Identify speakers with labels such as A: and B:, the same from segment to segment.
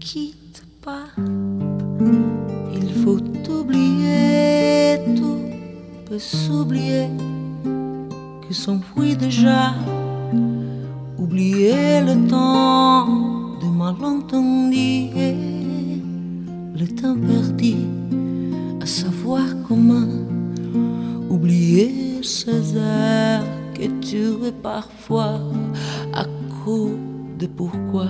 A: quitte pas, il faut oublier, tout peut s'oublier, que s'enfuit déjà, oublier le temps de malentendus, le temps perdu, à savoir comment oublier ces heures que tu es parfois à coup de pourquoi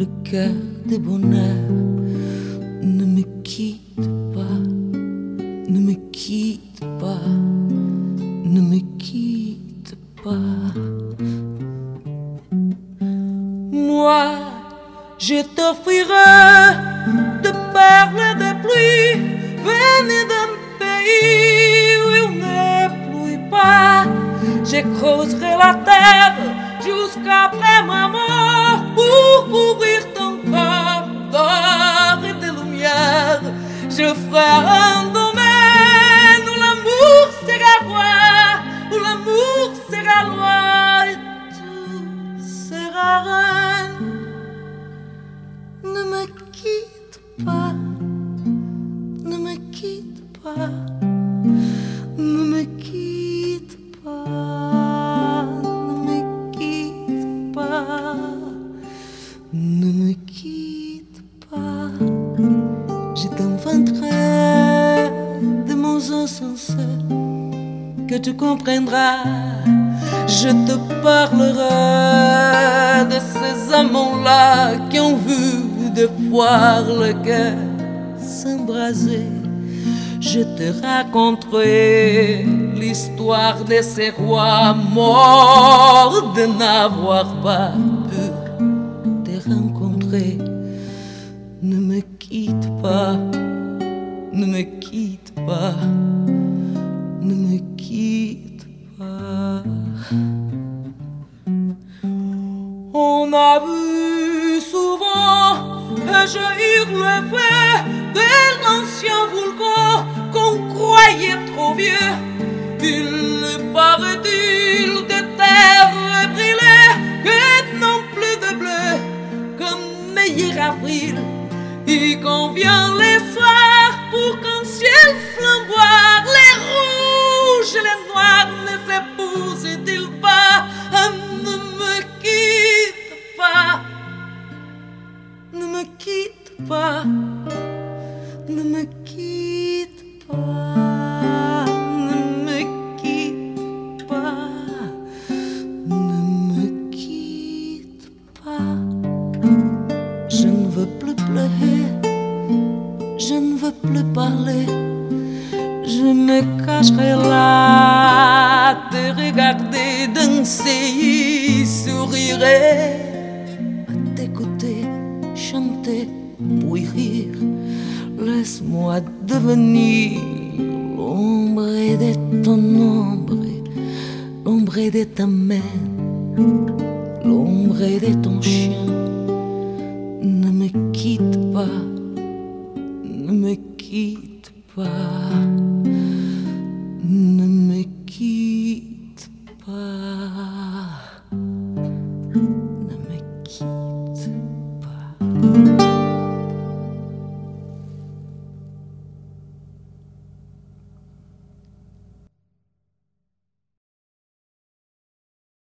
A: le cœur de bonheur ne me quitte pas, ne me quitte pas, ne me quitte pas. Moi, je t'offrirai de perles de pluie venues d'un pays où il ne pluie pas. Je creuserai la terre jusqu'après ma mort pour couvrir ton corps d'or et de lumière. Je ferai un domaine où l'amour sera roi, où l'amour sera loi et tout sera reine. Ne me quitte pas, Des mots insensés que tu comprendras. Je te parlerai de ces amants-là qui ont vu de fois le cœur s'embraser. Je te raconterai l'histoire de ces rois morts de n'avoir pas pu te rencontrer. Ne me quitte pas, ne me quitte pas, ne me quitte pas. On a vu souvent jaillir le feu de l'ancien volcan qu'on croyait trop vieux. Il paraît-il de terre brûlée que non plus de bleu comme meilleur avril. Il convient les soirs pour qu'un ciel flamboie, les rouges et les noirs ne s'épousent-ils pas? Ne me quitte pas, ne me quitte pas, ne me quitte pas, plus parler. Je me cacherai là, te regarder danser, sourirai, à t'écouter, chanter, puis rire. Laisse-moi devenir l'ombre de ton ombre, l'ombre de ta main, l'ombre de ton chien. Ne me quitte pas, me quitte pas.